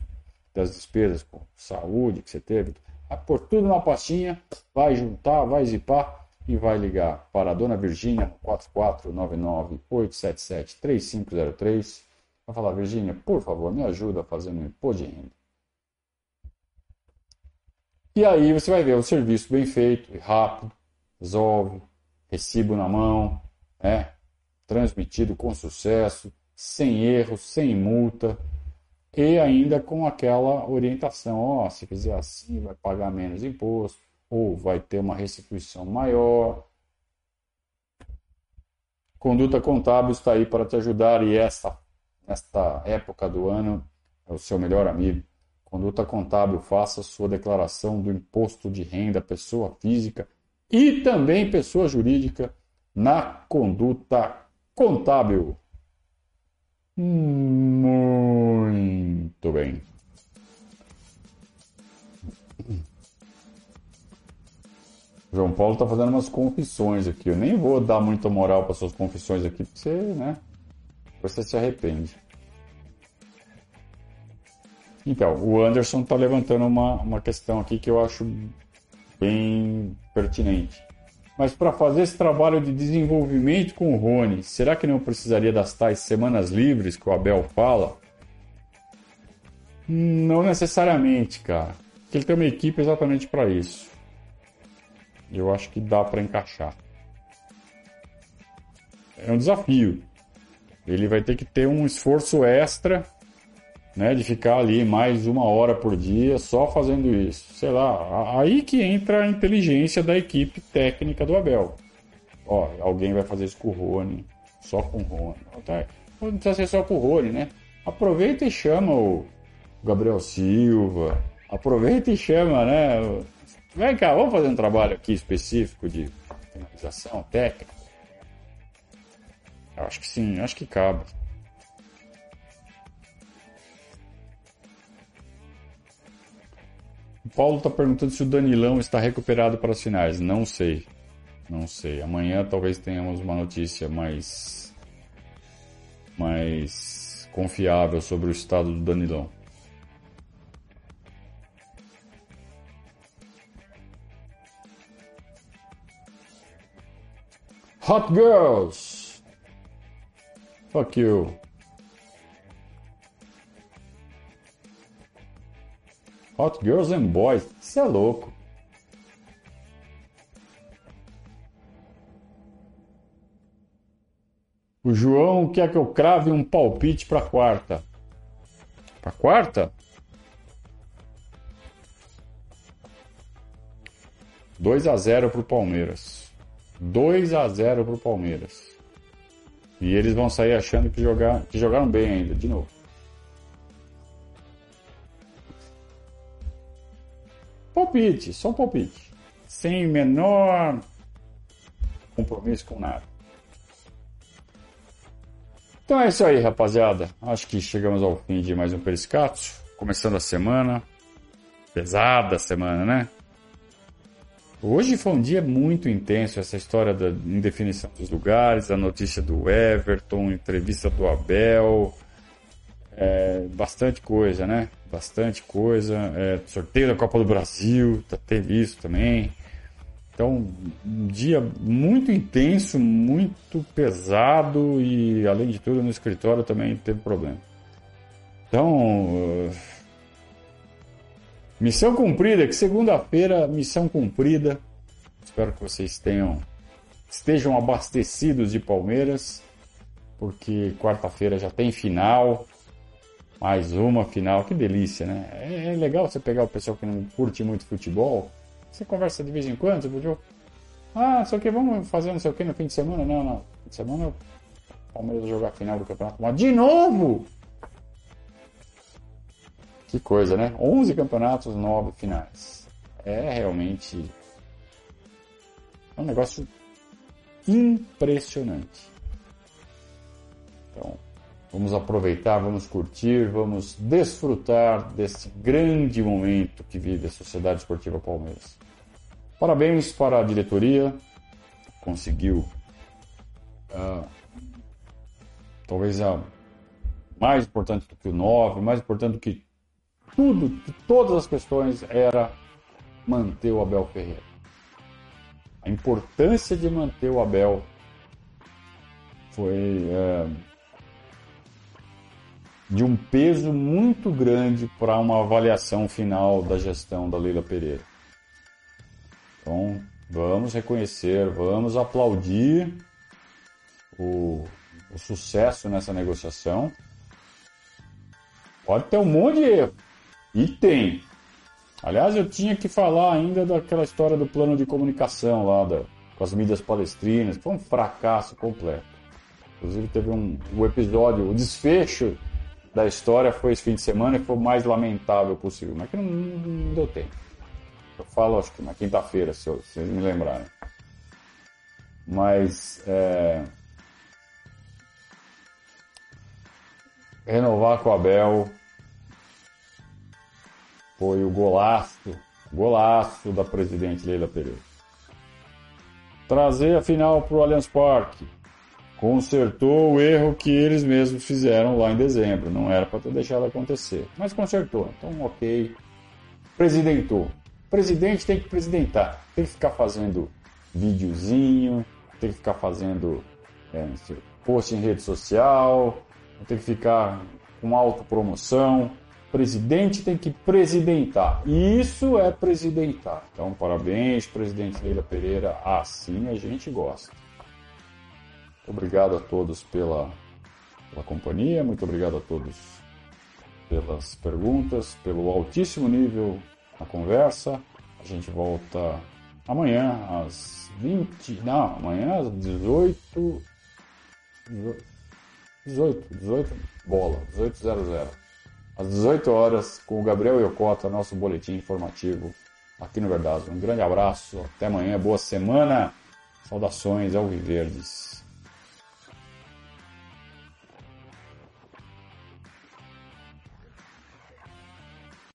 das despesas com saúde que você teve, vai pôr tudo numa pastinha, vai juntar, vai zipar e vai ligar para a dona Virgínia 4499-877-3503. Vai falar, Virgínia, por favor, me ajuda a fazer um imposto de renda. E aí você vai ver o serviço bem feito e rápido, resolve, recibo na mão, né? transmitido com sucesso, sem erro, sem multa e ainda com aquela orientação, ó, oh, se fizer assim vai pagar menos imposto ou vai ter uma restituição maior. Conduta Contábil está aí para te ajudar e esta, esta época do ano é o seu melhor amigo. Conduta Contábil, faça sua declaração do imposto de renda pessoa física e também pessoa jurídica na Conduta Contábil. Muito bem. João Paulo está fazendo umas confissões aqui. Eu nem vou dar muita moral para suas confissões aqui, porque você, né? você se arrepende. Então, o Anderson está levantando uma, uma questão aqui que eu acho bem pertinente. Mas para fazer esse trabalho de desenvolvimento com o Rony, será que não precisaria das tais semanas livres que o Abel fala? Não necessariamente, cara. Porque ele tem uma equipe exatamente para isso. Eu acho que dá para encaixar. É um desafio. Ele vai ter que ter um esforço extra né, de ficar ali mais uma hora por dia só fazendo isso. Sei lá, aí que entra a inteligência da equipe técnica do Abel. Ó, alguém vai fazer isso com o Rony, só com o Rony. Não precisa ser só com o Rony, né? Aproveita e chama o Gabriel Silva, aproveita e chama, né? Vem cá, vamos fazer um trabalho aqui específico de finalização técnica. Acho que sim, acho que cabe. Paulo está perguntando se o Danilão está recuperado para as finais. Não sei. Não sei. Amanhã talvez tenhamos uma notícia mais. mais confiável sobre o estado do Danilão. Hot Girls! Fuck you. Hot Girls and Boys. Isso é louco. O João quer que eu crave um palpite para quarta. Para quarta? 2 a 0 pro Palmeiras. 2 a 0 pro Palmeiras. E eles vão sair achando que, jogar, que jogaram bem ainda, de novo. Palpite, só um palpite. Sem menor compromisso com nada. Então é isso aí, rapaziada. Acho que chegamos ao fim de mais um Periscato. Começando a semana. Pesada semana, né? Hoje foi um dia muito intenso, essa história da indefinição dos lugares, a notícia do Everton, entrevista do Abel, é, bastante coisa, né? Bastante coisa. É, sorteio da Copa do Brasil, tá, teve isso também. Então, um dia muito intenso, muito pesado e, além de tudo, no escritório também teve problema. Então, uh, missão cumprida, que segunda-feira, missão cumprida. Espero que vocês tenham, estejam abastecidos de Palmeiras, porque quarta-feira já tem final. Mais uma final, que delícia, né? É, é, legal você pegar o pessoal que não curte muito futebol. Você conversa de vez em quando, você pediu. Ah, só que vamos fazer não sei o que no fim de semana? Não, não. Fim de semana o Palmeiras jogar a final do campeonato. Mas de novo! Que coisa, né? 11 campeonatos, 9 finais. É realmente. Um negócio impressionante. Então, Vamos aproveitar, vamos curtir, vamos desfrutar desse grande momento que vive a Sociedade Esportiva Palmeiras. Parabéns para a diretoria, conseguiu uh, talvez a mais importante do que o 9, mais importante do que tudo, de todas as questões, era manter o Abel Ferreira. A importância de manter o Abel foi. Uh, de um peso muito grande para uma avaliação final da gestão da Leila Pereira. Então, vamos reconhecer, vamos aplaudir o, o sucesso nessa negociação. Pode ter um monte de erro. E tem. Aliás, eu tinha que falar ainda daquela história do plano de comunicação lá, da, com as mídias palestrinas, foi um fracasso completo. Inclusive teve um, um episódio, o desfecho da história foi esse fim de semana e foi o mais lamentável possível, mas que não, não deu tempo. Eu falo, acho que na quinta-feira, se, vocês me lembrarem. Mas é... renovar com o Abel foi o golaço, golaço da presidente Leila Pereira. Trazer a final para o Allianz Parque consertou o erro que eles mesmos fizeram lá em dezembro. Não era para ter deixado acontecer. Mas consertou. Então, ok. Presidentou. Presidente tem que presidentar. Tem que ficar fazendo videozinho, tem que ficar fazendo é, post em rede social, tem que ficar com autopromoção. Presidente tem que presidentar. Isso é presidentar. Então, parabéns, presidente Leila Pereira. Assim a gente gosta. Obrigado a todos pela, pela companhia, muito obrigado a todos pelas perguntas, pelo altíssimo nível na conversa. A gente volta amanhã às 20. Não, amanhã às 18. 18, 18, bola, 18.00. Às 18 horas, com o Gabriel Yokota, nosso boletim informativo aqui no Verdade. Um grande abraço, até amanhã, boa semana, saudações ao Viverdes.